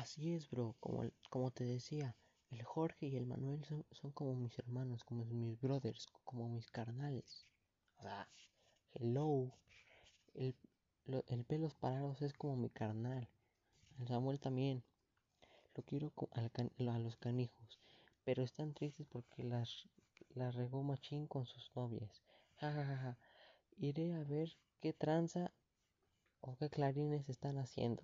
Así es, bro, como, como te decía, el Jorge y el Manuel son, son como mis hermanos, como mis brothers, como mis carnales. O sea, hello. El, el pelos parados es como mi carnal. El Samuel también. Lo quiero a los canijos. Pero están tristes porque las, las regó machín con sus novias. Ja, ja, ja, ja. Iré a ver qué tranza o qué clarines están haciendo.